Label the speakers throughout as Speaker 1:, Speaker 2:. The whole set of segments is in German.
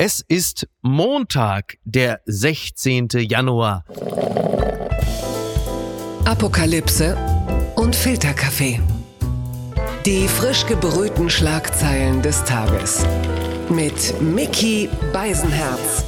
Speaker 1: Es ist Montag, der 16. Januar.
Speaker 2: Apokalypse und Filterkaffee. Die frisch gebrühten Schlagzeilen des Tages. Mit Mickey Beisenherz.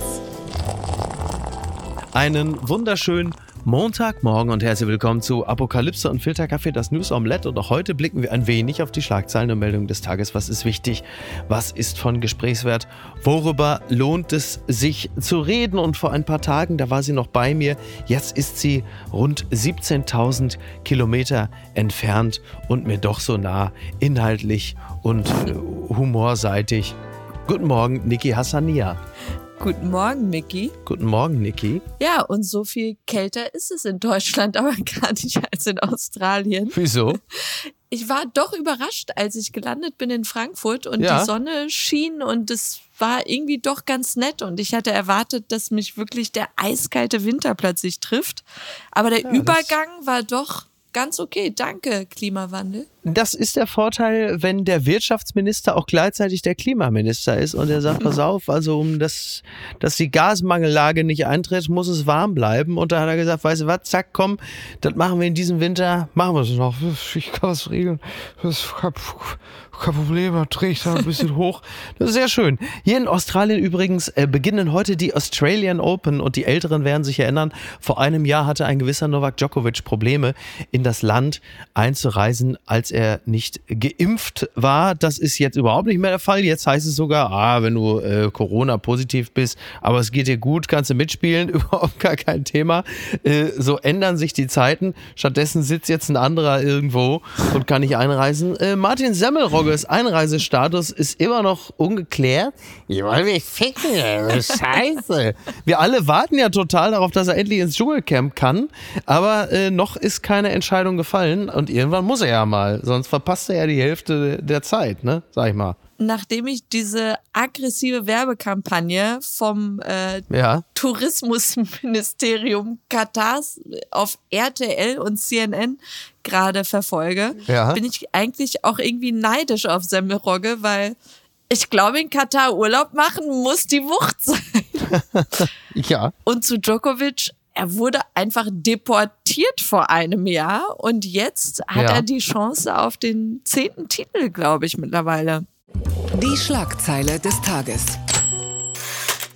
Speaker 1: Einen wunderschönen Montagmorgen und herzlich willkommen zu Apokalypse und Filterkaffee, das News Omelette. Und auch heute blicken wir ein wenig auf die Schlagzeilen und Meldungen des Tages. Was ist wichtig? Was ist von Gesprächswert? Worüber lohnt es sich zu reden? Und vor ein paar Tagen, da war sie noch bei mir. Jetzt ist sie rund 17.000 Kilometer entfernt und mir doch so nah, inhaltlich und äh, humorseitig. Guten Morgen, Niki Hassania.
Speaker 3: Guten Morgen, Micky.
Speaker 1: Guten Morgen, Niki.
Speaker 3: Ja, und so viel kälter ist es in Deutschland aber gar nicht als in Australien.
Speaker 1: Wieso?
Speaker 3: Ich war doch überrascht, als ich gelandet bin in Frankfurt und
Speaker 1: Ja.
Speaker 3: die Sonne schien und es war irgendwie doch ganz nett und ich hatte erwartet, dass mich wirklich der eiskalte Winter plötzlich trifft. Aber der
Speaker 1: das-
Speaker 3: Übergang war doch ganz okay. Danke, Klimawandel.
Speaker 1: Das ist der Vorteil, wenn der Wirtschaftsminister auch gleichzeitig der Klimaminister ist und er sagt, pass auf, also um das, dass die Gasmangellage nicht eintritt, muss es warm bleiben. Und da hat er gesagt, weißt du was, zack, komm, das machen wir in diesem Winter, machen wir es noch. Ich kann was regeln. Das ist kein, kein Problem, da drehe ich da ein bisschen hoch. Das ist sehr schön. Hier in Australien übrigens äh, beginnen heute die Australian Open und die Älteren werden sich erinnern, vor einem Jahr hatte ein gewisser Novak Djokovic Probleme, in das Land einzureisen, als er nicht geimpft war. Das ist jetzt überhaupt nicht mehr der Fall. Jetzt heißt es sogar, ah, wenn du äh, Corona-positiv bist, aber es geht dir gut, kannst du mitspielen, überhaupt gar kein Thema. Äh, so ändern sich die Zeiten. Stattdessen sitzt jetzt ein anderer irgendwo und kann nicht einreisen. Äh, Martin Semmelrogges Einreisestatus ist immer noch ungeklärt. Ich wollte mich ficken, scheiße. Wir alle warten ja total darauf, dass er endlich ins Dschungelcamp kann, aber äh, noch ist keine Entscheidung gefallen und irgendwann muss er ja mal, sonst verpasst er ja die Hälfte der Zeit, ne, sag ich mal.
Speaker 3: Nachdem ich diese aggressive Werbekampagne vom äh,
Speaker 1: Ja.
Speaker 3: Tourismusministerium Katars auf RTL und CNN gerade verfolge,
Speaker 1: Ja.
Speaker 3: bin ich eigentlich auch irgendwie neidisch auf Semmelrogge, weil ich glaube, in Katar Urlaub machen muss die Wucht sein.
Speaker 1: Ja.
Speaker 3: Und zu Djokovic, er wurde einfach deportiert vor einem Jahr und jetzt hat
Speaker 1: Ja.
Speaker 3: er die Chance auf den zehnten Titel, glaube ich, mittlerweile.
Speaker 2: Die Schlagzeile des Tages.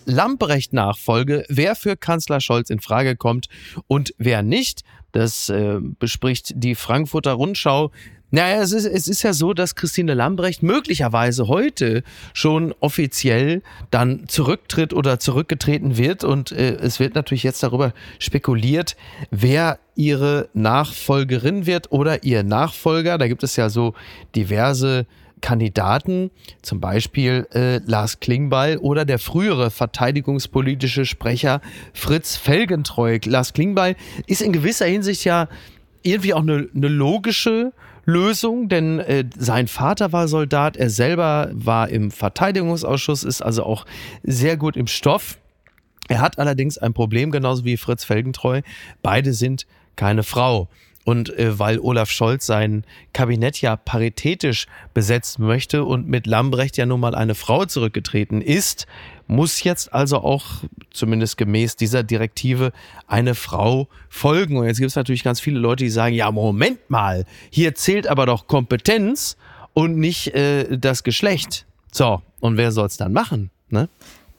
Speaker 1: Lamprecht-Nachfolge, wer für Kanzler Scholz in Frage kommt und wer nicht. Das äh, bespricht die Frankfurter Rundschau. Naja, es ist, es ist ja so, dass Christine Lambrecht möglicherweise heute schon offiziell dann zurücktritt oder zurückgetreten wird. Und äh, es wird natürlich jetzt darüber spekuliert, wer ihre Nachfolgerin wird oder ihr Nachfolger. Da gibt es ja so diverse Kandidaten, zum Beispiel äh, Lars Klingbeil oder der frühere verteidigungspolitische Sprecher Fritz Felgentreu. Lars Klingbeil ist in gewisser Hinsicht ja irgendwie auch eine, eine logische Lösung, denn äh, sein Vater war Soldat, er selber war im Verteidigungsausschuss, ist also auch sehr gut im Stoff. Er hat allerdings ein Problem, genauso wie Fritz Felgentreu. Beide sind keine Frau. Und äh, weil Olaf Scholz sein Kabinett ja paritätisch besetzen möchte und mit Lambrecht ja nun mal eine Frau zurückgetreten ist, muss jetzt also auch, zumindest gemäß dieser Direktive, eine Frau folgen. Und jetzt gibt es natürlich ganz viele Leute, die sagen, ja, Moment mal, hier zählt aber doch Kompetenz und nicht äh, das Geschlecht. So, und wer soll es dann machen? Ne?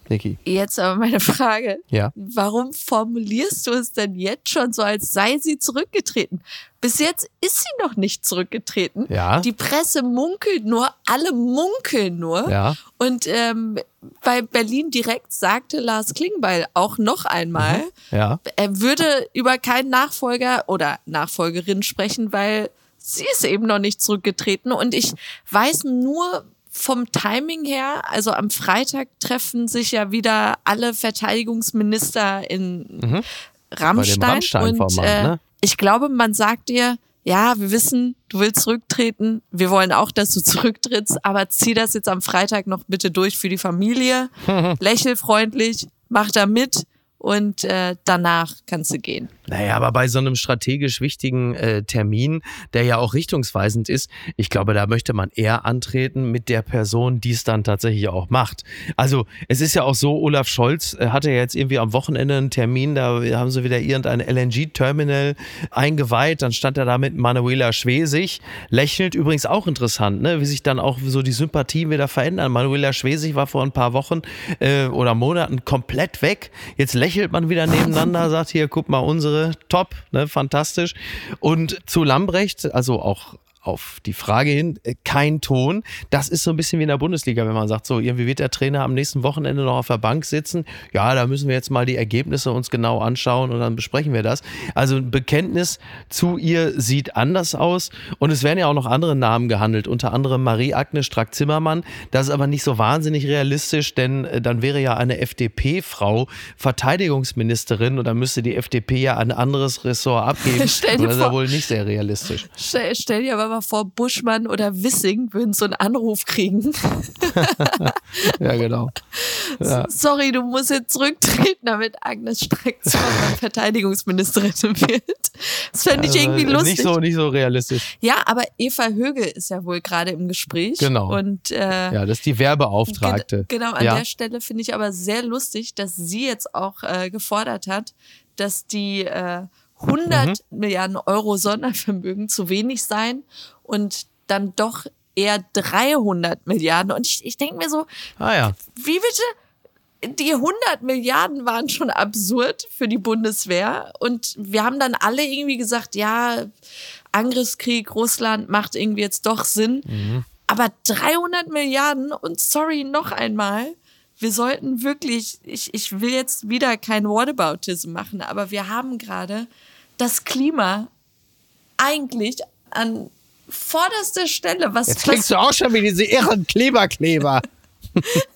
Speaker 1: Niki?
Speaker 3: Jetzt aber meine Frage.
Speaker 1: Ja.
Speaker 3: Warum formulierst du es denn jetzt schon so, als sei sie zurückgetreten? Bis jetzt ist sie noch nicht zurückgetreten.
Speaker 1: Ja.
Speaker 3: Die Presse munkelt nur, alle munkeln nur.
Speaker 1: Ja.
Speaker 3: Und ähm, bei Berlin direkt sagte Lars Klingbeil auch noch einmal,
Speaker 1: Ja.
Speaker 3: er würde über keinen Nachfolger oder Nachfolgerin sprechen, weil sie ist eben noch nicht zurückgetreten. Und ich weiß nur vom Timing her, also am Freitag treffen sich ja wieder alle Verteidigungsminister in Rammstein.
Speaker 1: Mhm. Rammstein-Format,
Speaker 3: und äh,
Speaker 1: ne?
Speaker 3: ich glaube, man sagt dir, ja, wir wissen, du willst zurücktreten. Wir wollen auch, dass du zurücktrittst, aber zieh das jetzt am Freitag noch bitte durch für die Familie. Lächel freundlich, mach da mit und äh, danach kannst du gehen.
Speaker 1: Naja, aber bei so einem strategisch wichtigen äh, Termin, der ja auch richtungsweisend ist, ich glaube, da möchte man eher antreten mit der Person, die es dann tatsächlich auch macht. Also es ist ja auch so, Olaf Scholz äh, hatte ja jetzt irgendwie am Wochenende einen Termin, da haben sie wieder irgendein LNG-Terminal eingeweiht, dann stand er da mit Manuela Schwesig, lächelt übrigens auch interessant, ne? wie sich dann auch so die Sympathien wieder verändern. Manuela Schwesig war vor ein paar Wochen äh, oder Monaten komplett weg, jetzt lächelt man wieder nebeneinander, sagt hier, guck mal, unsere top, ne, fantastisch. Und zu Lambrecht, also auch auf die Frage hin, äh, kein Ton. Das ist so ein bisschen wie in der Bundesliga, wenn man sagt, so irgendwie wird der Trainer am nächsten Wochenende noch auf der Bank sitzen. Ja, da müssen wir jetzt mal die Ergebnisse uns genau anschauen und dann besprechen wir das. Also ein Bekenntnis zu ihr sieht anders aus und es werden ja auch noch andere Namen gehandelt, unter anderem Marie-Agnes Strack-Zimmermann. Das ist aber nicht so wahnsinnig realistisch, denn äh, dann wäre ja eine FDP-Frau Verteidigungsministerin und dann müsste die FDP ja ein anderes Ressort abgeben.
Speaker 3: Stell dir
Speaker 1: das ist ja wohl nicht sehr realistisch.
Speaker 3: Stell, stell dir aber mal vor, Buschmann oder Wissing würden so einen Anruf kriegen.
Speaker 1: Ja, genau. Ja.
Speaker 3: Sorry, du musst jetzt zurücktreten, damit Agnes Streck-Zimmermann Verteidigungsministerin wird. Das fände ich irgendwie
Speaker 1: Also,
Speaker 3: lustig.
Speaker 1: Nicht so, nicht so realistisch.
Speaker 3: Ja, aber Eva Högel ist ja wohl gerade im Gespräch.
Speaker 1: Genau.
Speaker 3: Und äh,
Speaker 1: Ja, das ist die Werbeauftragte.
Speaker 3: Gen genau, an
Speaker 1: ja.
Speaker 3: der Stelle finde ich aber sehr lustig, dass sie jetzt auch äh, gefordert hat, dass die äh, 100
Speaker 1: Mhm.
Speaker 3: Milliarden Euro Sondervermögen zu wenig seien und dann doch eher 300 Milliarden. Und ich, ich denke mir so,
Speaker 1: Ah ja.
Speaker 3: wie bitte? Die 100 Milliarden waren schon absurd für die Bundeswehr. Und wir haben dann alle irgendwie gesagt, ja, Angriffskrieg, Russland macht irgendwie jetzt doch Sinn. Aber 300 Milliarden und sorry noch einmal, wir sollten wirklich, ich, ich will jetzt wieder kein Whataboutism machen, aber wir haben gerade das Klima eigentlich an vorderster Stelle. Was,
Speaker 1: Jetzt klingst du auch schon wie diese irren Kleberkleber.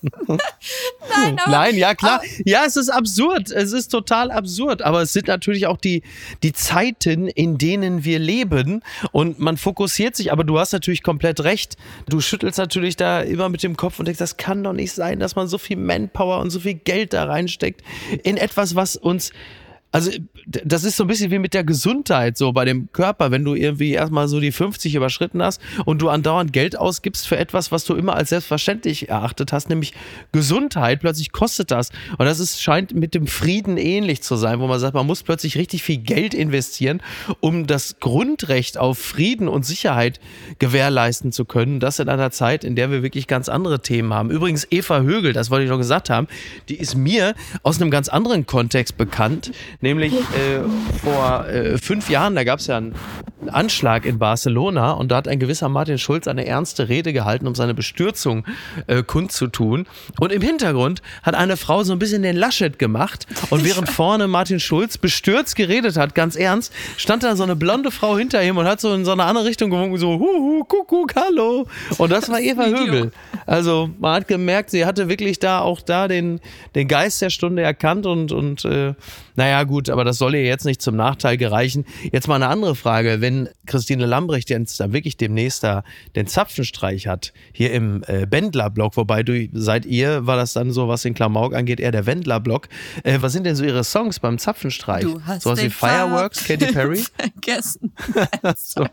Speaker 3: nein,
Speaker 1: Nein, ja klar. Ja, es ist absurd. Es ist total absurd. Aber es sind natürlich auch die, die Zeiten, in denen wir leben. Und man fokussiert sich. Aber du hast natürlich komplett recht. Du schüttelst natürlich da immer mit dem Kopf und denkst, das kann doch nicht sein, dass man so viel Manpower und so viel Geld da reinsteckt in etwas, was uns also das ist so ein bisschen wie mit der Gesundheit so bei dem Körper, wenn du irgendwie erstmal so die 50 überschritten hast und du andauernd Geld ausgibst für etwas, was du immer als selbstverständlich erachtet hast, nämlich Gesundheit, plötzlich kostet das. Und das ist, scheint mit dem Frieden ähnlich zu sein, wo man sagt, man muss plötzlich richtig viel Geld investieren, um das Grundrecht auf Frieden und Sicherheit gewährleisten zu können. Das in einer Zeit, in der wir wirklich ganz andere Themen haben. Übrigens, Eva Högel, das wollte ich noch gesagt haben, die ist mir aus einem ganz anderen Kontext bekannt, nämlich äh, vor äh, fünf Jahren, da gab es ja einen Anschlag in Barcelona und da hat ein gewisser Martin Schulz eine ernste Rede gehalten, um seine Bestürzung äh, kundzutun. Und im Hintergrund hat eine Frau so ein bisschen den Laschet gemacht und während vorne Martin Schulz bestürzt geredet hat, ganz ernst, stand da so eine blonde Frau hinter ihm und hat so in so eine andere Richtung gewunken, so huhu, kuckuck, hallo. Und das war Eva. Högel. Also man hat gemerkt, sie hatte wirklich da auch da den, den Geist der Stunde erkannt und, und äh, naja gut, aber das soll ihr jetzt nicht zum Nachteil gereichen. Jetzt mal eine andere Frage, wenn Christine Lambrecht jetzt da wirklich demnächst da den Zapfenstreich hat, hier im äh, Bändlerblock, wobei du seit ihr war das dann so, was den Klamauk angeht, eher der Wendlerblock. Äh, was sind denn so ihre Songs beim Zapfenstreich?
Speaker 3: Du hast
Speaker 1: Sowas wie Fireworks, Katy Perry?
Speaker 3: vergessen.
Speaker 1: So.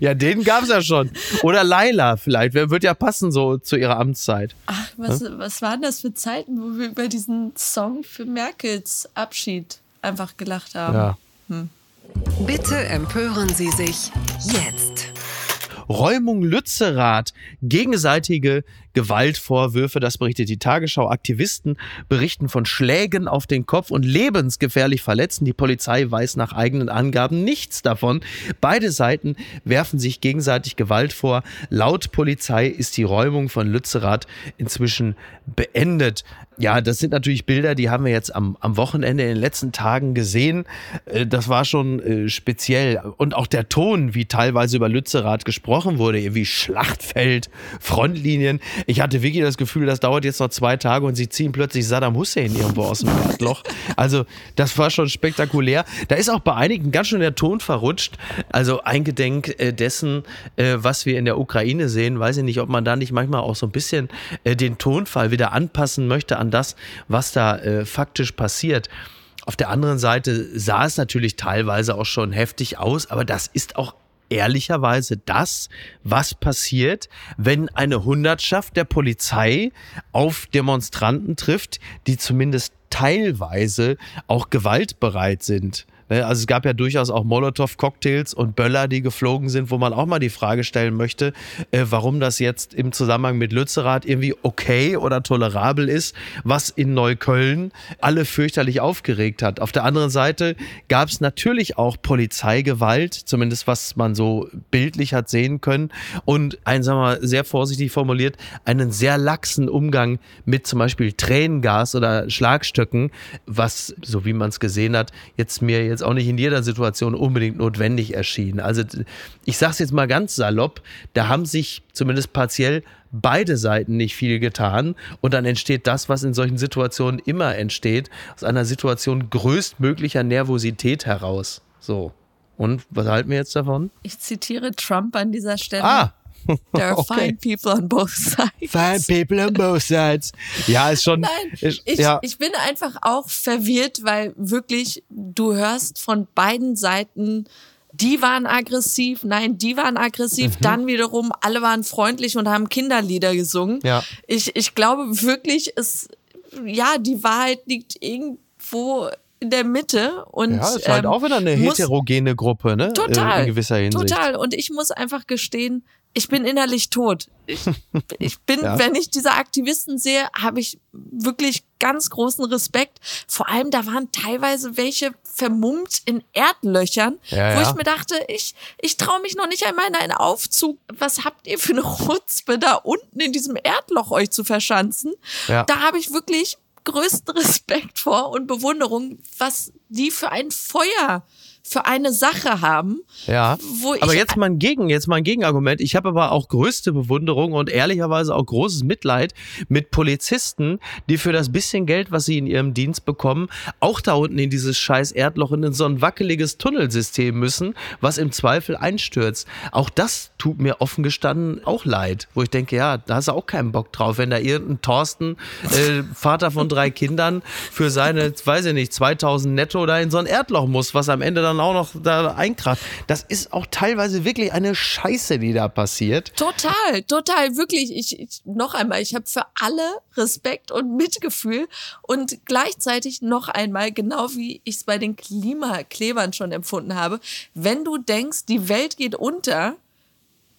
Speaker 1: Ja, den gab's ja schon. Oder Laila vielleicht. Wer wird ja passen so zu ihrer Amtszeit.
Speaker 3: Ach, was, was waren das für Zeiten, wo wir über diesen Song für Merkels Abschied einfach gelacht haben?
Speaker 1: Ja.
Speaker 2: Bitte empören Sie sich jetzt.
Speaker 1: Räumung Lützerath, gegenseitige Gewaltvorwürfe, das berichtet die Tagesschau. Aktivisten berichten von Schlägen auf den Kopf und lebensgefährlich Verletzten. Die Polizei weiß nach eigenen Angaben nichts davon. Beide Seiten werfen sich gegenseitig Gewalt vor. Laut Polizei ist die Räumung von Lützerath inzwischen beendet. Ja, das sind natürlich Bilder, die haben wir jetzt am, am Wochenende in den letzten Tagen gesehen. Äh, Das war schon äh, speziell. Und auch der Ton, wie teilweise über Lützerath gesprochen wurde, irgendwie Schlachtfeld, Frontlinien. Ich hatte wirklich das Gefühl, das dauert jetzt noch zwei Tage und sie ziehen plötzlich Saddam Hussein irgendwo aus dem Erdloch. Also, das war schon spektakulär. Da ist auch bei einigen ganz schön der Ton verrutscht. Also, eingedenk äh, dessen, äh, was wir in der Ukraine sehen, weiß ich nicht, ob man da nicht manchmal auch so ein bisschen äh, den Tonfall wieder anpassen möchte an das, was da faktisch passiert. Auf der anderen Seite sah es natürlich teilweise auch schon heftig aus, aber das ist auch ehrlicherweise das, was passiert, wenn eine Hundertschaft der Polizei auf Demonstranten trifft, die zumindest teilweise auch gewaltbereit sind. Ne, also es gab ja durchaus auch Molotow-Cocktails und Böller, die geflogen sind, wo man auch mal die Frage stellen möchte, äh, warum das jetzt im Zusammenhang mit Lützerath irgendwie okay oder tolerabel ist, was in Neukölln alle fürchterlich aufgeregt hat. Auf der anderen Seite gab es natürlich auch Polizeigewalt, zumindest was man so bildlich hat sehen können und ein, sagen wir mal, sehr vorsichtig formuliert, einen sehr laxen Umgang mit zum Beispiel Tränengas oder Schlagstöcken, was, so wie man es gesehen hat, jetzt mir jetzt jetzt auch nicht in jeder Situation unbedingt notwendig erschienen. Also ich sage es jetzt mal ganz salopp, da haben sich zumindest partiell beide Seiten nicht viel getan und dann entsteht das, was in solchen Situationen immer entsteht, aus einer Situation größtmöglicher Nervosität heraus. So. Und was halten wir jetzt davon?
Speaker 3: Ich zitiere Trump an dieser Stelle.
Speaker 1: Ah,
Speaker 3: There are
Speaker 1: Okay.
Speaker 3: fine people on both sides.
Speaker 1: Fine people on both sides. Ja, ist schon.
Speaker 3: Nein,
Speaker 1: ist,
Speaker 3: ich,
Speaker 1: ja.
Speaker 3: ich bin einfach auch verwirrt, weil wirklich du hörst von beiden Seiten, die waren aggressiv, nein, die waren aggressiv,
Speaker 1: Mhm.
Speaker 3: dann wiederum, alle waren freundlich und haben Kinderlieder gesungen.
Speaker 1: Ja.
Speaker 3: Ich, ich glaube wirklich, es, ja, die Wahrheit liegt irgendwo in der Mitte und
Speaker 1: ja, ist halt
Speaker 3: ähm,
Speaker 1: auch wieder eine heterogene Gruppe, ne?
Speaker 3: Total.
Speaker 1: In gewisser Hinsicht.
Speaker 3: Total. Und ich muss einfach gestehen, ich bin innerlich tot. Ich, ich bin,
Speaker 1: Ja.
Speaker 3: wenn ich diese Aktivisten sehe, habe ich wirklich ganz großen Respekt. Vor allem, da waren teilweise welche vermummt in Erdlöchern,
Speaker 1: Ja,
Speaker 3: wo
Speaker 1: ja.
Speaker 3: ich mir dachte, ich, ich traue mich noch nicht einmal in einen Aufzug. Was habt ihr für eine Rutzpe da unten in diesem Erdloch euch zu verschanzen? Da habe ich wirklich größten Respekt vor und Bewunderung, was die für ein Feuer für eine Sache haben.
Speaker 1: Ja,
Speaker 3: Wo ich-
Speaker 1: aber jetzt mal ein Gegen, jetzt mal ein Gegenargument. Ich habe aber auch größte Bewunderung und ehrlicherweise auch großes Mitleid mit Polizisten, die für das bisschen Geld, was sie in ihrem Dienst bekommen, auch da unten in dieses scheiß Erdloch in so ein wackeliges Tunnelsystem müssen, was im Zweifel einstürzt. Auch das tut mir offen gestanden auch leid, wo ich denke, ja, da hast du auch keinen Bock drauf, wenn da irgendein Thorsten, äh, Vater von drei Kindern, für seine, weiß ich nicht, 2000 netto da in so ein Erdloch muss, was am Ende dann auch noch da einkracht. Das ist auch teilweise wirklich eine Scheiße, die da passiert.
Speaker 3: Total, total, wirklich. Ich, ich noch einmal, ich habe für alle Respekt und Mitgefühl und gleichzeitig noch einmal, genau wie ich es bei den Klimaklebern schon empfunden habe, wenn du denkst, die Welt geht unter,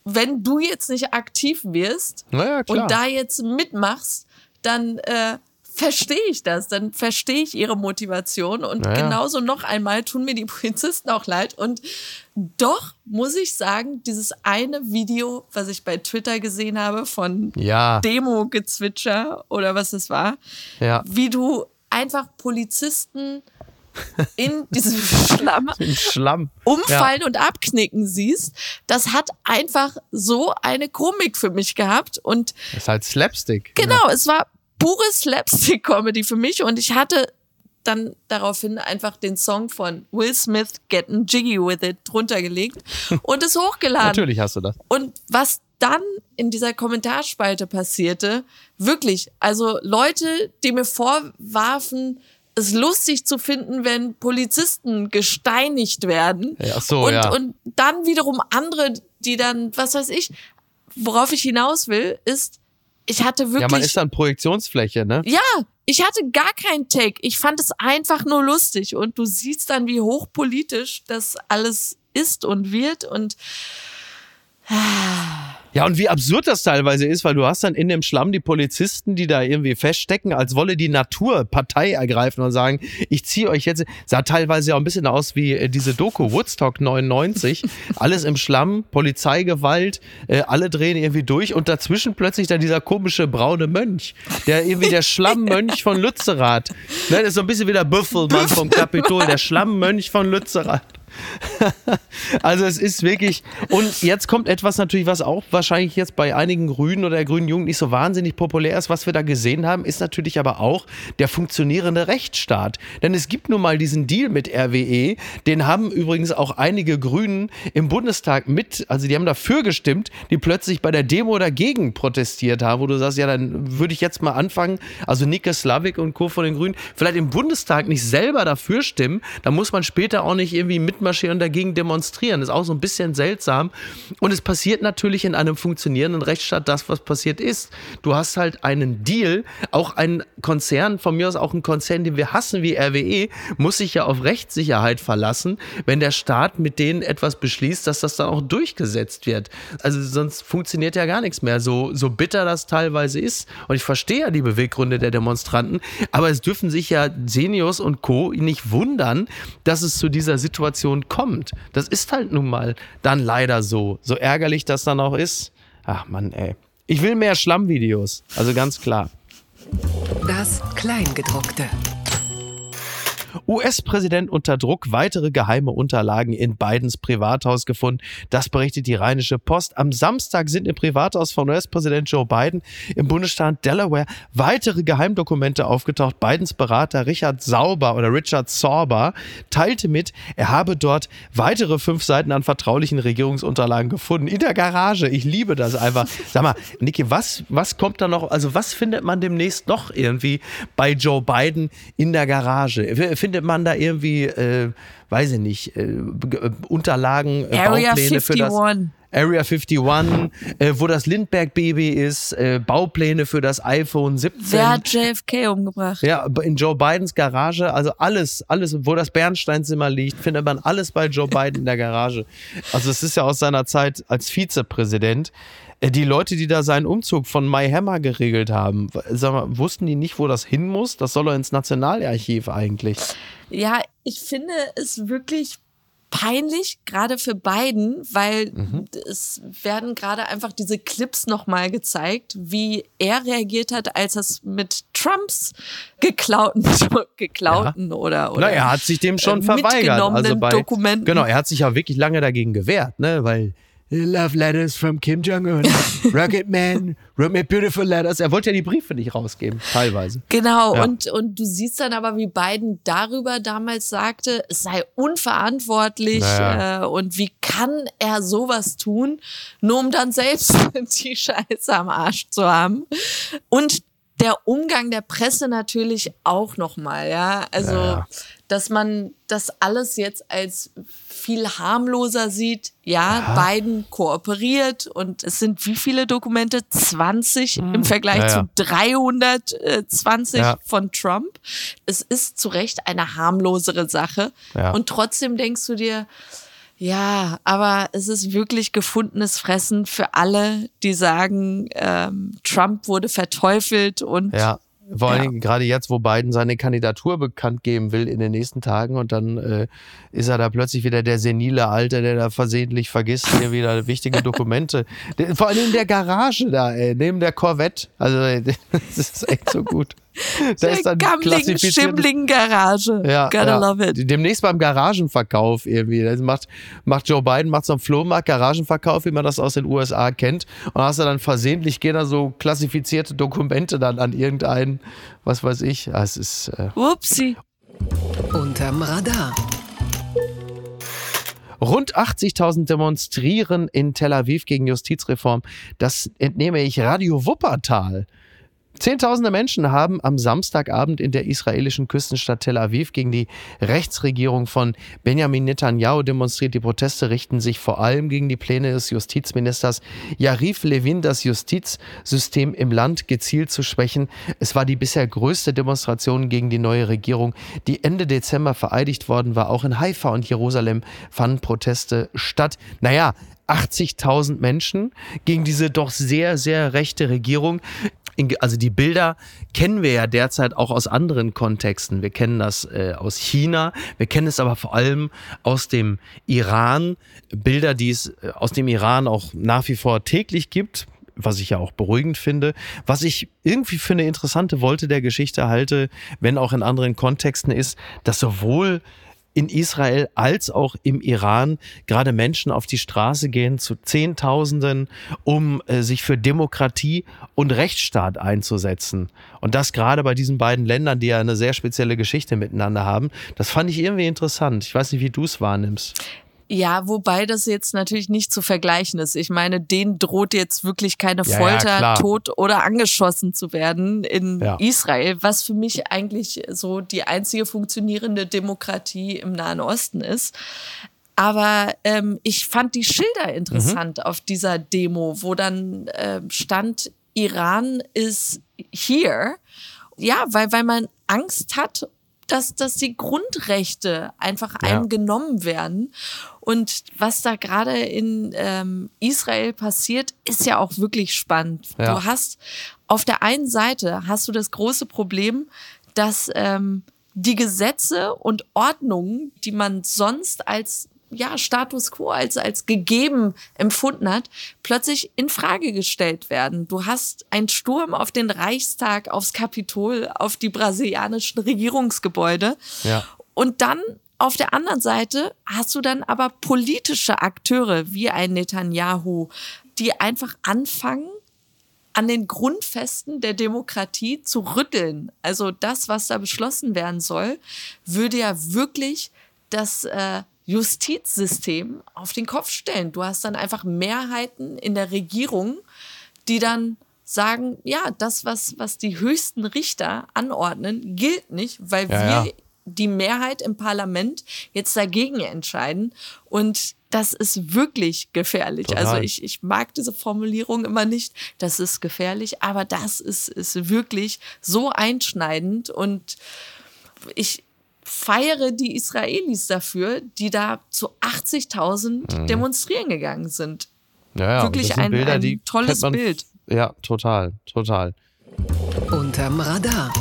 Speaker 3: wenn du jetzt nicht aktiv wirst
Speaker 1: klar.
Speaker 3: und da jetzt mitmachst, dann äh, verstehe ich das, dann verstehe ich ihre Motivation und
Speaker 1: Naja.
Speaker 3: genauso noch einmal tun mir die Polizisten auch leid und doch muss ich sagen, dieses eine Video, was ich bei Twitter gesehen habe von
Speaker 1: ja,
Speaker 3: Demo-Gezwitscher oder was es war,
Speaker 1: ja.
Speaker 3: wie du einfach Polizisten in diesem Schlamm
Speaker 1: Schlamm.
Speaker 3: umfallen und abknicken siehst, das hat einfach so eine Komik für mich gehabt und
Speaker 1: Das ist halt Slapstick.
Speaker 3: Genau, es war pure Slapstick-Comedy für mich und ich hatte dann daraufhin einfach den Song von Will Smith, Getting Jiggy With It, drunter gelegt und es hochgeladen.
Speaker 1: Natürlich hast du das.
Speaker 3: Und was dann in dieser Kommentarspalte passierte, wirklich, also Leute, die mir vorwarfen, es lustig zu finden, wenn Polizisten gesteinigt werden.
Speaker 1: Ja, so,
Speaker 3: und,
Speaker 1: ja.
Speaker 3: und dann wiederum andere, die dann, was weiß ich, worauf ich hinaus will, ist, ich hatte wirklich.
Speaker 1: Ja, man ist dann Projektionsfläche, ne?
Speaker 3: Ja, ich hatte gar keinen Take. Ich fand es einfach nur lustig. Und du siehst dann, wie hochpolitisch das alles ist und wird. Und
Speaker 1: Ja, und wie absurd das teilweise ist, weil du hast dann in dem Schlamm die Polizisten, die da irgendwie feststecken, als wolle die Natur Partei ergreifen und sagen, ich ziehe euch jetzt, sah teilweise ja auch ein bisschen aus wie äh, diese Doku Woodstock 99, alles im Schlamm, Polizeigewalt, äh, alle drehen irgendwie durch und dazwischen plötzlich dann dieser komische braune Mönch, der irgendwie der Schlammmönch von Lützerath, ne, das ist so ein bisschen wie der Büffelmann vom Kapitol, der Schlammmönch von Lützerath. also es ist wirklich, und jetzt kommt etwas natürlich, was auch wahrscheinlich jetzt bei einigen Grünen oder grünen Jugend nicht so wahnsinnig populär ist, was wir da gesehen haben, ist natürlich aber auch der funktionierende Rechtsstaat. Denn es gibt nun mal diesen Deal mit RWE, den haben übrigens auch einige Grünen im Bundestag mit, also die haben dafür gestimmt, die plötzlich bei der Demo dagegen protestiert haben, wo du sagst, ja, dann würde ich jetzt mal anfangen, also Nike Slavik und Co. von den Grünen, vielleicht im Bundestag nicht selber dafür stimmen, da muss man später auch nicht irgendwie mitmarschieren und dagegen demonstrieren. Ist auch so ein bisschen seltsam. Und es passiert natürlich in einem funktionierenden Rechtsstaat das, was passiert ist. Du hast halt einen Deal, auch ein Konzern, von mir aus auch ein Konzern, den wir hassen wie RWE, muss sich ja auf Rechtssicherheit verlassen, wenn der Staat mit denen etwas beschließt, dass das dann auch durchgesetzt wird. Also sonst funktioniert ja gar nichts mehr, so, so bitter das teilweise ist. Und ich verstehe ja die Beweggründe der Demonstranten, aber es dürfen sich ja Senios und Co. nicht wundern, dass es zu dieser Situation kommt. Das ist halt nun mal dann leider so. So ärgerlich das dann auch ist. Ach Mann, ey. Ich will mehr Schlammvideos. Also ganz klar.
Speaker 2: Das Kleingedruckte.
Speaker 1: US-Präsident unter Druck, weitere geheime Unterlagen in Bidens Privathaus gefunden. Das berichtet die Rheinische Post. Am Samstag sind im Privathaus von US-Präsident Joe Biden im Bundesstaat Delaware weitere Geheimdokumente aufgetaucht. Bidens Berater Richard Sauber oder Richard Sorber teilte mit, er habe dort weitere fünf Seiten an vertraulichen Regierungsunterlagen gefunden. In der Garage. Ich liebe das einfach. Sag mal, Niki, was, was kommt da noch? Also, was findet man demnächst noch irgendwie bei Joe Biden in der Garage? Findet man da irgendwie, äh, weiß ich nicht, äh, äh Unterlagen,
Speaker 3: äh, Area Baupläne 51. für das.
Speaker 1: Area 51, äh, wo das Lindbergh-Baby ist, äh, Baupläne für das iPhone 17.
Speaker 3: Wer hat JFK umgebracht?
Speaker 1: Ja, in Joe Bidens Garage, also alles, alles, wo das Bernsteinzimmer liegt, findet man alles bei Joe Biden in der Garage. Also es ist ja aus seiner Zeit als Vizepräsident. Äh, die Leute, die da seinen Umzug von My Hammer geregelt haben, sag mal, wussten die nicht, wo das hin muss? Das soll doch ins Nationalarchiv eigentlich.
Speaker 3: Ja, ich finde es wirklich peinlich, gerade für beiden, weil mhm. es werden gerade einfach diese Clips nochmal gezeigt, wie er reagiert hat, als es mit Trumps geklauten, geklauten ja. oder, oder.
Speaker 1: Na, er hat sich dem schon verweigert. Also bei, Dokumenten. Genau, er hat sich ja wirklich lange dagegen gewehrt, ne, weil Love Letters from Kim Jong-un. Rocket Man wrote me beautiful letters. Er wollte ja die Briefe nicht rausgeben, teilweise.
Speaker 3: Genau, ja. und, und du siehst dann aber, wie Biden darüber damals sagte, es sei unverantwortlich naja. äh, und wie kann er sowas tun, nur um dann selbst die Scheiße am Arsch zu haben. Und der Umgang der Presse natürlich auch nochmal, ja. Also, ja. dass man das alles jetzt als viel harmloser sieht. Ja, ja, Biden kooperiert und es sind wie viele Dokumente? 20 hm. im Vergleich ja, zu 320 von Trump. Es ist zu Recht eine harmlosere Sache. Und trotzdem denkst du dir, ja, aber es ist wirklich gefundenes Fressen für alle, die sagen, ähm, Trump wurde verteufelt und
Speaker 1: ja. Vor allem ja. gerade jetzt, wo Biden seine Kandidatur bekannt geben will in den nächsten Tagen und dann äh, ist er da plötzlich wieder der senile Alte, der da versehentlich vergisst, hier wieder wichtige Dokumente. Vor allem in der Garage da, ey, neben der Corvette. Also das ist echt so gut.
Speaker 3: Da ist dann gammeligen, schimmligen Garage. Ja, Gotta ja. love it.
Speaker 1: Demnächst beim Garagenverkauf irgendwie. Das macht, macht Joe Biden, macht so einen Flohmarkt, Garagenverkauf, wie man das aus den USA kennt. Und hast du dann versehentlich gehen da so klassifizierte Dokumente dann an irgendeinen, was weiß ich. Ah, es ist.
Speaker 3: Äh, Upsi.
Speaker 2: Unterm Radar.
Speaker 1: Rund 80.000 demonstrieren in Tel Aviv gegen Justizreform. Das entnehme ich Radio Wuppertal. Zehntausende Menschen haben am Samstagabend in der israelischen Küstenstadt Tel Aviv gegen die Rechtsregierung von Benjamin Netanyahu demonstriert. Die Proteste richten sich vor allem gegen die Pläne des Justizministers Yarif Levin, das Justizsystem im Land gezielt zu schwächen. Es war die bisher größte Demonstration gegen die neue Regierung, die Ende Dezember vereidigt worden war. Auch in Haifa und Jerusalem fanden Proteste statt. Naja, 80.000 Menschen gegen diese doch sehr, sehr rechte Regierung also die Bilder kennen wir ja derzeit auch aus anderen Kontexten. Wir kennen das äh, aus China, wir kennen es aber vor allem aus dem Iran. Bilder, die es äh, aus dem Iran auch nach wie vor täglich gibt was ich ja auch beruhigend finde. Was ich irgendwie für eine interessante Wolte der Geschichte halte, wenn auch in anderen Kontexten, ist, dass sowohl in Israel als auch im Iran gerade Menschen auf die Straße gehen zu Zehntausenden, um äh, sich für Demokratie und Rechtsstaat einzusetzen. Und das gerade bei diesen beiden Ländern, die ja eine sehr spezielle Geschichte miteinander haben. Das fand ich irgendwie interessant. Ich weiß nicht, wie du es wahrnimmst.
Speaker 3: Ja, wobei das jetzt natürlich nicht zu vergleichen ist. Ich meine, denen droht jetzt wirklich keine
Speaker 1: Ja, ja,
Speaker 3: Folter,
Speaker 1: klar.
Speaker 3: tot oder angeschossen zu werden in
Speaker 1: Ja.
Speaker 3: Israel, was für mich eigentlich so die einzige funktionierende Demokratie im Nahen Osten ist. Aber ähm, ich fand die Schilder interessant auf dieser Demo, wo dann äh, stand, Iran is here. Ja, weil, weil man Angst hat, dass, dass die Grundrechte einfach
Speaker 1: Ja.
Speaker 3: einem genommen werden. Und was da gerade in ähm, Israel passiert, ist ja auch wirklich spannend.
Speaker 1: Ja.
Speaker 3: Du hast auf der einen Seite hast du das große Problem, dass ähm, die Gesetze und Ordnungen, die man sonst als ja, Status quo als, als gegeben empfunden hat, plötzlich in Frage gestellt werden. Du hast einen Sturm auf den Reichstag, aufs Kapitol, auf die brasilianischen Regierungsgebäude.
Speaker 1: Ja.
Speaker 3: Und dann auf der anderen Seite hast du dann aber politische Akteure wie ein Netanyahu, die einfach anfangen, an den Grundfesten der Demokratie zu rütteln. Also das, was da beschlossen werden soll, würde ja wirklich das äh, Justizsystem auf den Kopf stellen. Du hast dann einfach Mehrheiten in der Regierung, die dann sagen, ja, das, was, was die höchsten Richter anordnen, gilt nicht, weil
Speaker 1: Ja,
Speaker 3: wir
Speaker 1: ja.
Speaker 3: die Mehrheit im Parlament jetzt dagegen entscheiden. Und das ist wirklich gefährlich.
Speaker 1: Total.
Speaker 3: Also ich, ich mag diese Formulierung immer nicht. Das ist gefährlich, aber das ist, ist wirklich so einschneidend. Und ich feiere die Israelis dafür, die da zu 80.000 demonstrieren gegangen sind.
Speaker 1: Ja, ja,
Speaker 3: Wirklich ein-
Speaker 1: Bilder,
Speaker 3: ein tolles Bild.
Speaker 1: Ja, total, total.
Speaker 2: Unterm Radar.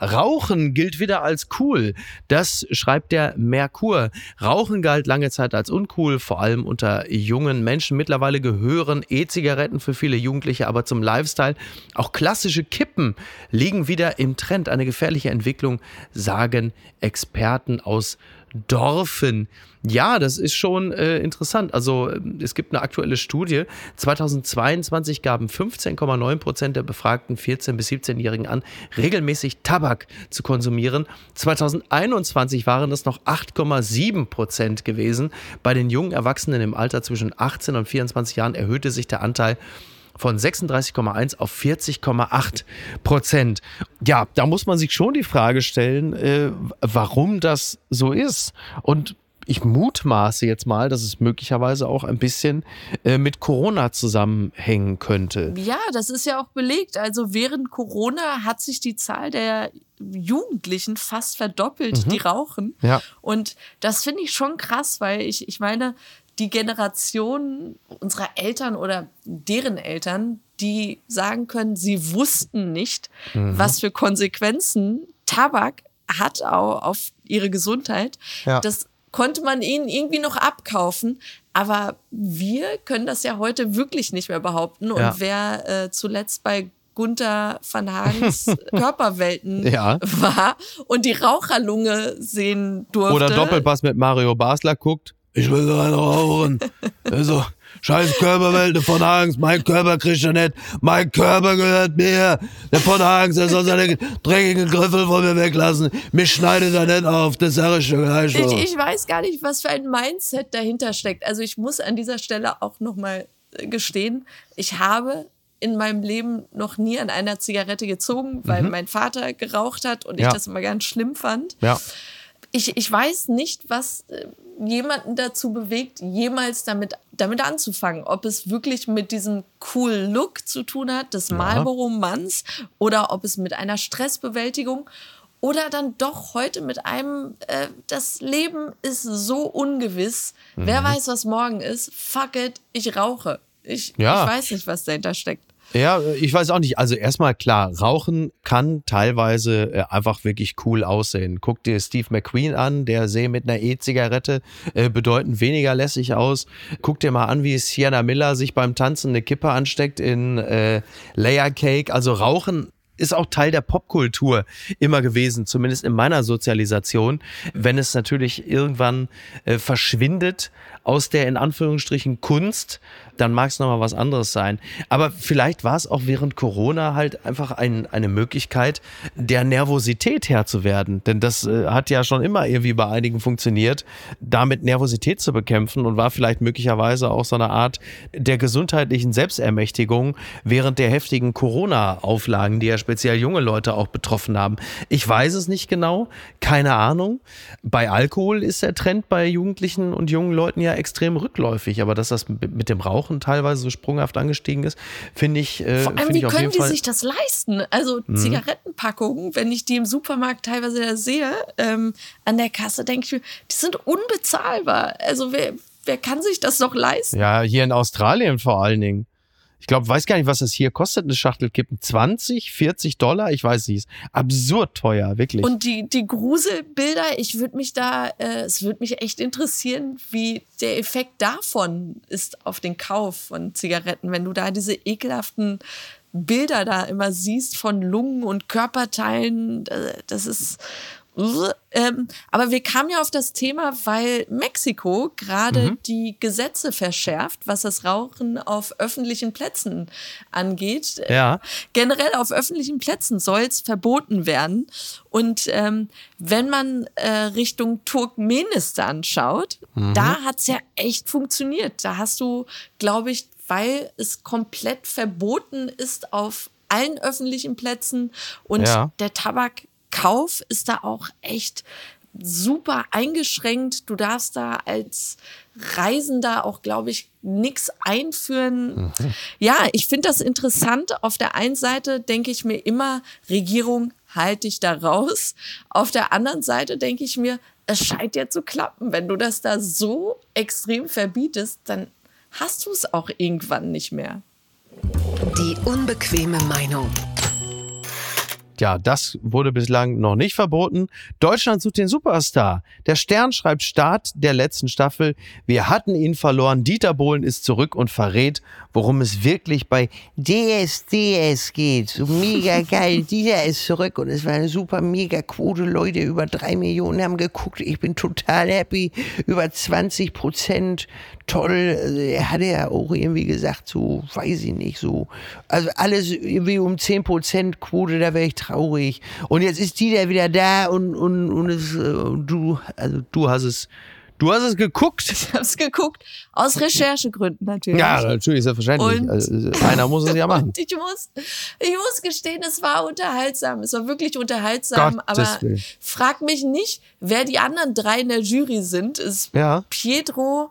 Speaker 1: Rauchen gilt wieder als cool. Das schreibt der Merkur. Rauchen galt lange Zeit als uncool, vor allem unter jungen Menschen. Mittlerweile gehören E-Zigaretten für viele Jugendliche aber zum Lifestyle. Auch klassische Kippen liegen wieder im Trend. Eine gefährliche Entwicklung, sagen Experten aus Dorfen. Ja, das ist schon äh, interessant. Also äh, es gibt eine aktuelle Studie. 2022 gaben 15,9 Prozent der befragten 14- bis 17-Jährigen an, regelmäßig Tabak zu konsumieren. 2021 waren das noch 8,7 Prozent gewesen. Bei den jungen Erwachsenen im Alter zwischen 18 und 24 Jahren erhöhte sich der Anteil von 36,1 auf 40,8 Prozent. Ja, da muss man sich schon die Frage stellen, äh, warum das so ist. Und ich mutmaße jetzt mal, dass es möglicherweise auch ein bisschen äh, mit Corona zusammenhängen könnte.
Speaker 3: Ja, das ist ja auch belegt. Also während Corona hat sich die Zahl der Jugendlichen fast verdoppelt, die rauchen.
Speaker 1: Ja.
Speaker 3: Und das finde ich schon krass, weil ich, ich meine, die Generation unserer Eltern oder deren Eltern, die sagen können, sie wussten nicht, was für Konsequenzen Tabak hat auch auf ihre Gesundheit.
Speaker 1: Ja.
Speaker 3: Das konnte man ihnen irgendwie noch abkaufen. Aber wir können das ja heute wirklich nicht mehr behaupten. Und
Speaker 1: Ja.
Speaker 3: wer äh, zuletzt bei Gunther van Hagens Körperwelten
Speaker 1: Ja.
Speaker 3: war und die Raucherlunge sehen durfte.
Speaker 1: Oder Doppelpass mit Mario Basler guckt. Ich will gerade rauchen. Also, scheiß Körperwelt von Hagens. Mein Körper kriegt er nicht. Mein Körper gehört mir. Der von Hagens, der soll seine dreckigen Griffel von mir weglassen. Mich schneidet er nicht auf. Das sag ich gleich
Speaker 3: Ich, ich weiß gar nicht, was für ein Mindset dahinter steckt. Also ich muss an dieser Stelle auch noch mal äh, gestehen, ich habe in meinem Leben noch nie an einer Zigarette gezogen, weil mein Vater geraucht hat und
Speaker 1: Mhm. Ja.
Speaker 3: ich das immer ganz schlimm fand.
Speaker 1: Ja.
Speaker 3: Ich, ich weiß nicht, was äh, jemanden dazu bewegt, jemals damit, damit anzufangen. Ob es wirklich mit diesem cool Look zu tun hat, des Marlboro-Manns, oder ob es mit einer Stressbewältigung oder dann doch heute mit einem, äh, das Leben ist so ungewiss. Wer
Speaker 1: Mhm.
Speaker 3: weiß, was morgen ist? Fuck it, ich rauche. Ich,
Speaker 1: Ja.
Speaker 3: ich weiß nicht, was dahinter steckt.
Speaker 1: Ja, ich weiß auch nicht. Also erstmal klar, Rauchen kann teilweise äh, einfach wirklich cool aussehen. Guck dir Steve McQueen an, der sehe mit einer E-Zigarette äh, bedeutend weniger lässig aus. Guck dir mal an, wie Sienna Miller sich beim Tanzen eine Kippe ansteckt in äh, Layer Cake. Also Rauchen ist auch Teil der Popkultur immer gewesen, zumindest in meiner Sozialisation. Wenn es natürlich irgendwann äh, verschwindet aus der in Anführungsstrichen Kunst, dann mag es nochmal was anderes sein. Aber vielleicht war es auch während Corona halt einfach ein, eine Möglichkeit, der Nervosität Herr zu werden. Denn das äh, hat ja schon immer irgendwie bei einigen funktioniert, damit Nervosität zu bekämpfen und war vielleicht möglicherweise auch so eine Art der gesundheitlichen Selbstermächtigung während der heftigen Corona-Auflagen, die ja speziell junge Leute auch betroffen haben. Ich weiß es nicht genau, keine Ahnung. Bei Alkohol ist der Trend bei Jugendlichen und jungen Leuten ja extrem rückläufig, aber dass das mit dem Rauchen teilweise so sprunghaft angestiegen ist, finde ich.
Speaker 3: Äh, Vor allem,
Speaker 1: wie
Speaker 3: können die Fall sich das leisten? Also mhm. Zigarettenpackungen, wenn ich die im Supermarkt teilweise da sehe, ähm, an der Kasse, denke ich mir, die sind unbezahlbar. Also wer, wer kann sich das noch leisten?
Speaker 1: Ja, hier in Australien vor allen Dingen. Ich glaube, weiß gar nicht, was das hier kostet, eine Schachtel Kippen. 20, 40 Dollar? Ich weiß nicht. Absurd teuer, wirklich.
Speaker 3: Und die, die Gruselbilder, ich würde mich da, äh, es würde mich echt interessieren, wie der Effekt davon ist auf den Kauf von Zigaretten, wenn du da diese ekelhaften Bilder da immer siehst von Lungen und Körperteilen. Äh, das ist ähm, aber wir kamen ja auf das Thema, weil Mexiko gerade mhm. die Gesetze verschärft, was das Rauchen auf öffentlichen Plätzen angeht.
Speaker 1: Ja.
Speaker 3: Generell auf öffentlichen Plätzen soll es verboten werden. Und ähm, wenn man äh, Richtung Turkmenistan schaut, mhm. da hat es ja echt funktioniert. Da hast du, glaube ich, weil es komplett verboten ist auf allen öffentlichen Plätzen und ja. der Tabak Kauf ist da auch echt super eingeschränkt. Du darfst da als Reisender auch, glaube ich, nichts einführen. Mhm. Ja, ich finde das interessant. Auf der einen Seite denke ich mir immer, Regierung, halt dich da raus. Auf der anderen Seite denke ich mir, es scheint ja zu klappen. Wenn du das da so extrem verbietest, dann hast du es auch irgendwann nicht mehr.
Speaker 2: Die unbequeme Meinung.
Speaker 1: Ja, das wurde bislang noch nicht verboten. Deutschland sucht den Superstar. Der Stern schreibt Start der letzten Staffel. Wir hatten ihn verloren. Dieter Bohlen ist zurück und verrät, worum es wirklich bei DSDS geht. So mega geil. Dieter ist zurück und es war eine super mega Quote. Leute, über drei Millionen haben geguckt. Ich bin total happy. Über 20 Prozent. Toll. Also, er hatte ja auch irgendwie gesagt, so, weiß ich nicht, so. Also alles irgendwie um 10 Prozent Quote, da wäre ich traurig. Und jetzt ist Dieter wieder da und, und, und es, äh, du, also du hast es Du hast es geguckt?
Speaker 3: Ich habe es geguckt. Aus Recherchegründen natürlich.
Speaker 1: Ja, natürlich, selbstverständlich. Und, also, einer muss es ja machen.
Speaker 3: ich, muss, ich muss gestehen, es war unterhaltsam. Es war wirklich unterhaltsam. Gottes aber Willen. frag mich nicht, wer die anderen drei in der Jury sind. Ist ja. Pietro,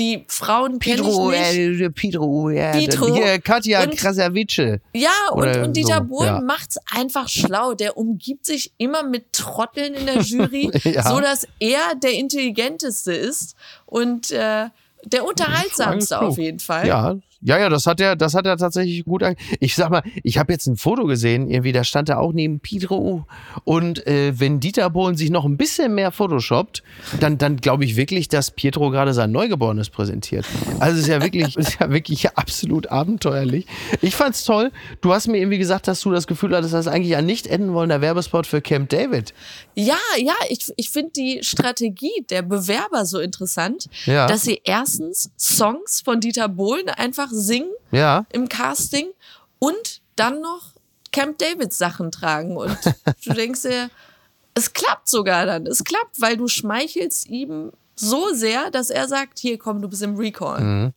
Speaker 3: die Frauen Pedro, ich nicht.
Speaker 1: Äh, Pedro, ja.
Speaker 3: Pedro.
Speaker 1: Hier, Katja und, Krasavice.
Speaker 3: Ja, und, und Dieter so, Bohlen ja. macht's einfach schlau. Der umgibt sich immer mit Trotteln in der Jury, ja. so dass er der Intelligenteste ist und äh, der unterhaltsamste auf jeden Fall.
Speaker 1: Ja, ja, ja, das hat er, das hat er tatsächlich gut. Ich sag mal, ich habe jetzt ein Foto gesehen, irgendwie, da stand er auch neben Pedro. Und äh, wenn Dieter Bohlen sich noch ein bisschen mehr photoshoppt, dann, dann glaube ich wirklich, dass Pietro gerade sein Neugeborenes präsentiert. Also es ist ja wirklich, ist ja wirklich absolut abenteuerlich. Ich fand's toll. Du hast mir irgendwie gesagt, dass du das Gefühl hattest, dass das eigentlich ein nicht enden wollender Werbespot für Camp David.
Speaker 3: Ja, ja, ich, ich finde die Strategie der Bewerber so interessant, ja. dass sie erstens Songs von Dieter Bohlen einfach singen
Speaker 1: ja.
Speaker 3: im Casting und dann noch Camp David Sachen tragen. Und du denkst dir, es klappt sogar dann. Es klappt, weil du schmeichelst ihm so sehr, dass er sagt, hier komm, du bist im Recall.
Speaker 1: Mhm.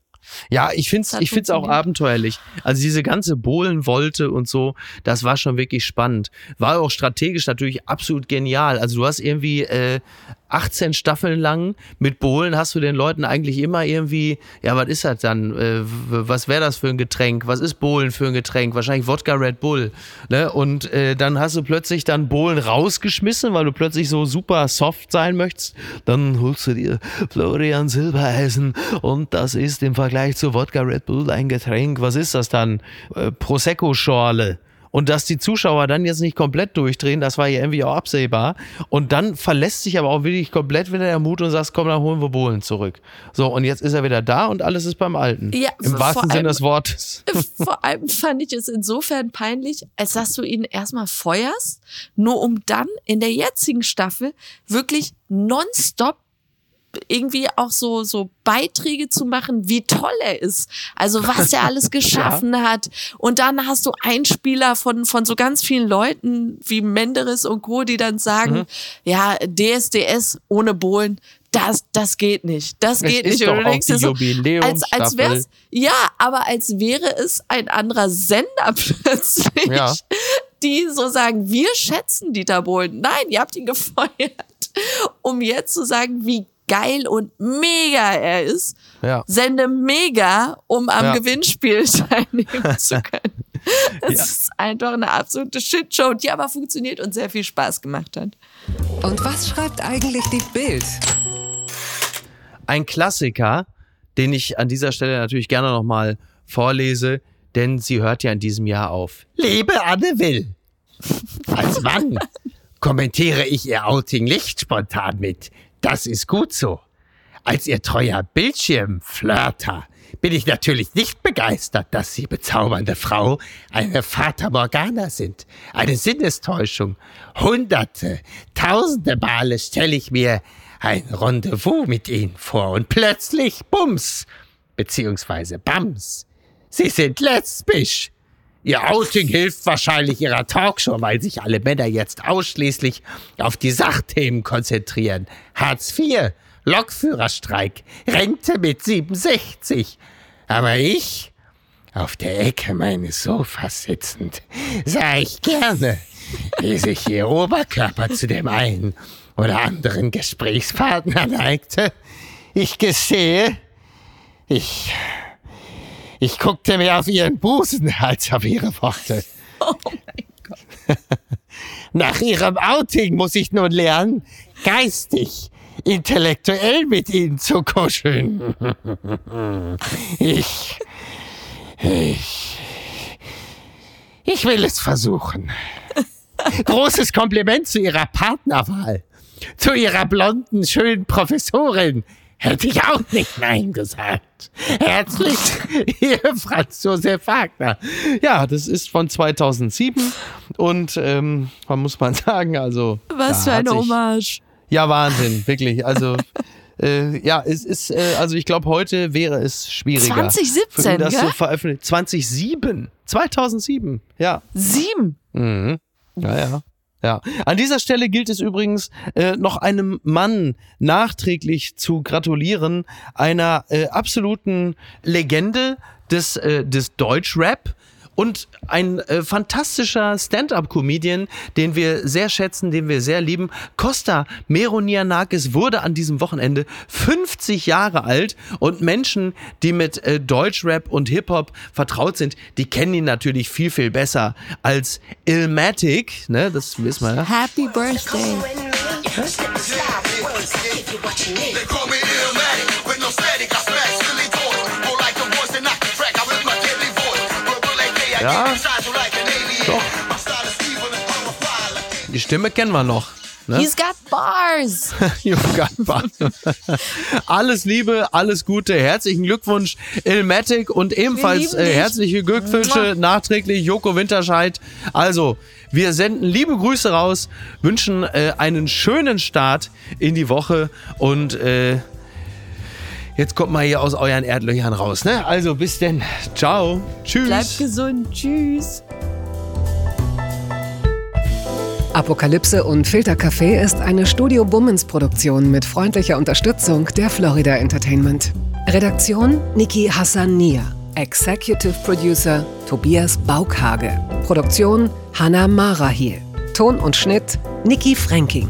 Speaker 1: Ja, ich finde es ich find's auch abenteuerlich. Also diese ganze Bohlenwolte und so, das war schon wirklich spannend. War auch strategisch natürlich absolut genial. Also du hast irgendwie äh, 18 Staffeln lang mit Bohlen hast du den Leuten eigentlich immer irgendwie, ja, was ist das dann? Äh, was wäre das für ein Getränk? Was ist Bohlen für ein Getränk? Wahrscheinlich Wodka Red Bull. Ne? Und äh, dann hast du plötzlich dann Bohlen rausgeschmissen, weil du plötzlich so super soft sein möchtest. Dann holst du dir Florian Silbereisen und das ist im Vergleich zu Wodka Red Bull ein Getränk. Was ist das dann? Äh, Prosecco-Schorle Und dass die Zuschauer dann jetzt nicht komplett durchdrehen, das war ja irgendwie auch absehbar. Und dann verlässt sich aber auch wirklich komplett wieder der Mut und sagt, komm, dann holen wir Bohlen zurück. So, und jetzt ist er wieder da und alles ist beim Alten.
Speaker 3: Ja,
Speaker 1: Im wahrsten Sinne des Wortes.
Speaker 3: Vor allem fand ich es insofern peinlich, als dass du ihn erstmal feuerst, nur um dann in der jetzigen Staffel wirklich nonstop irgendwie auch so, so Beiträge zu machen, wie toll er ist. Also was er alles geschaffen ja. hat. Und dann hast du Einspieler von, von so ganz vielen Leuten wie Menderes und Co., die dann sagen, mhm. ja, DSDS ohne Bohlen, das, das geht nicht. Das
Speaker 1: es
Speaker 3: geht nicht.
Speaker 1: Und du denkst so, als, als wär's,
Speaker 3: ja, aber als wäre es ein anderer Sender plötzlich. Ja. Die so sagen, wir schätzen Dieter Bohlen. Nein, ihr habt ihn gefeuert. Um jetzt zu sagen, wie geil und mega er ist. Ja. Sende mega, um am ja. Gewinnspiel teilnehmen zu können. Das ja. ist einfach eine absolute Shitshow, die aber funktioniert und sehr viel Spaß gemacht hat.
Speaker 2: Und was schreibt eigentlich die Bild?
Speaker 1: Ein Klassiker, den ich an dieser Stelle natürlich gerne nochmal vorlese, denn sie hört ja in diesem Jahr auf.
Speaker 4: Liebe Anne Will, als Mann kommentiere ich ihr Outing nicht spontan mit. Das ist gut so. Als ihr treuer Bildschirmflirter bin ich natürlich nicht begeistert, dass Sie, bezaubernde Frau, eine Fata Morgana sind. Eine Sinnestäuschung. Hunderte, tausende Male stelle ich mir ein Rendezvous mit Ihnen vor und plötzlich Bums, beziehungsweise Bams. Sie sind lesbisch. Ihr Outing hilft wahrscheinlich Ihrer Talkshow, weil sich alle Männer jetzt ausschließlich auf die Sachthemen konzentrieren. Hartz IV, Lokführerstreik, Rente mit 67. Aber ich, auf der Ecke meines Sofas sitzend, sah ich gerne, wie sich Ihr Oberkörper zu dem einen oder anderen Gesprächspartner neigte. Ich gestehe, ich ich guckte mehr auf ihren Busen als auf ihre Worte. Oh mein Gott. Nach ihrem Outing muss ich nun lernen, geistig, intellektuell mit ihnen zu kuscheln. Ich, ich, ich will es versuchen. Großes Kompliment zu ihrer Partnerwahl, zu ihrer blonden, schönen Professorin, Hätte ich auch nicht Nein gesagt. Herzlich, Ihr Franz Josef Wagner.
Speaker 1: Ja, das ist von 2007 und ähm, man muss man sagen, also.
Speaker 3: Was für eine Hommage.
Speaker 1: Ja, Wahnsinn, wirklich. Also. Äh, ja, es ist, äh, also ich glaube, heute wäre es schwieriger.
Speaker 3: 2017, für das
Speaker 1: gell? so veröffentlicht. 2007. 2007, ja.
Speaker 3: Sieben?
Speaker 1: Mhm. Ja, ja. Ja, an dieser Stelle gilt es übrigens äh, noch einem Mann nachträglich zu gratulieren, einer äh, absoluten Legende des, äh, des Deutschrap und ein äh, fantastischer Stand-up-Comedian, den wir sehr schätzen, den wir sehr lieben. Costa Meronianakis wurde an diesem Wochenende 50 Jahre alt und Menschen, die mit äh, Deutschrap und Hip-Hop vertraut sind, die kennen ihn natürlich viel, viel besser als Ilmatic, ne, das wissen wir. Ja.
Speaker 3: Happy Birthday.
Speaker 1: Ja, doch. Die Stimme kennen wir noch.
Speaker 3: Ne? He's got bars.
Speaker 1: You've got bars. alles Liebe, alles Gute, herzlichen Glückwunsch Ilmatic und ebenfalls äh, herzliche Glückwünsche nachträglich Joko Winterscheid. Also, wir senden liebe Grüße raus, wünschen äh, einen schönen Start in die Woche und äh, Jetzt kommt mal hier aus euren Erdlöchern raus, ne? Also bis denn. Ciao. Tschüss.
Speaker 3: Bleibt gesund. Tschüss.
Speaker 2: Apokalypse und Filtercafé ist eine Studio Bummens Produktion mit freundlicher Unterstützung der Florida Entertainment. Redaktion Niki Hassania. Executive Producer Tobias Baukhage. Produktion Hannah Marahiel. Ton und Schnitt Niki Fränking.